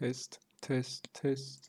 Test, Test, Test.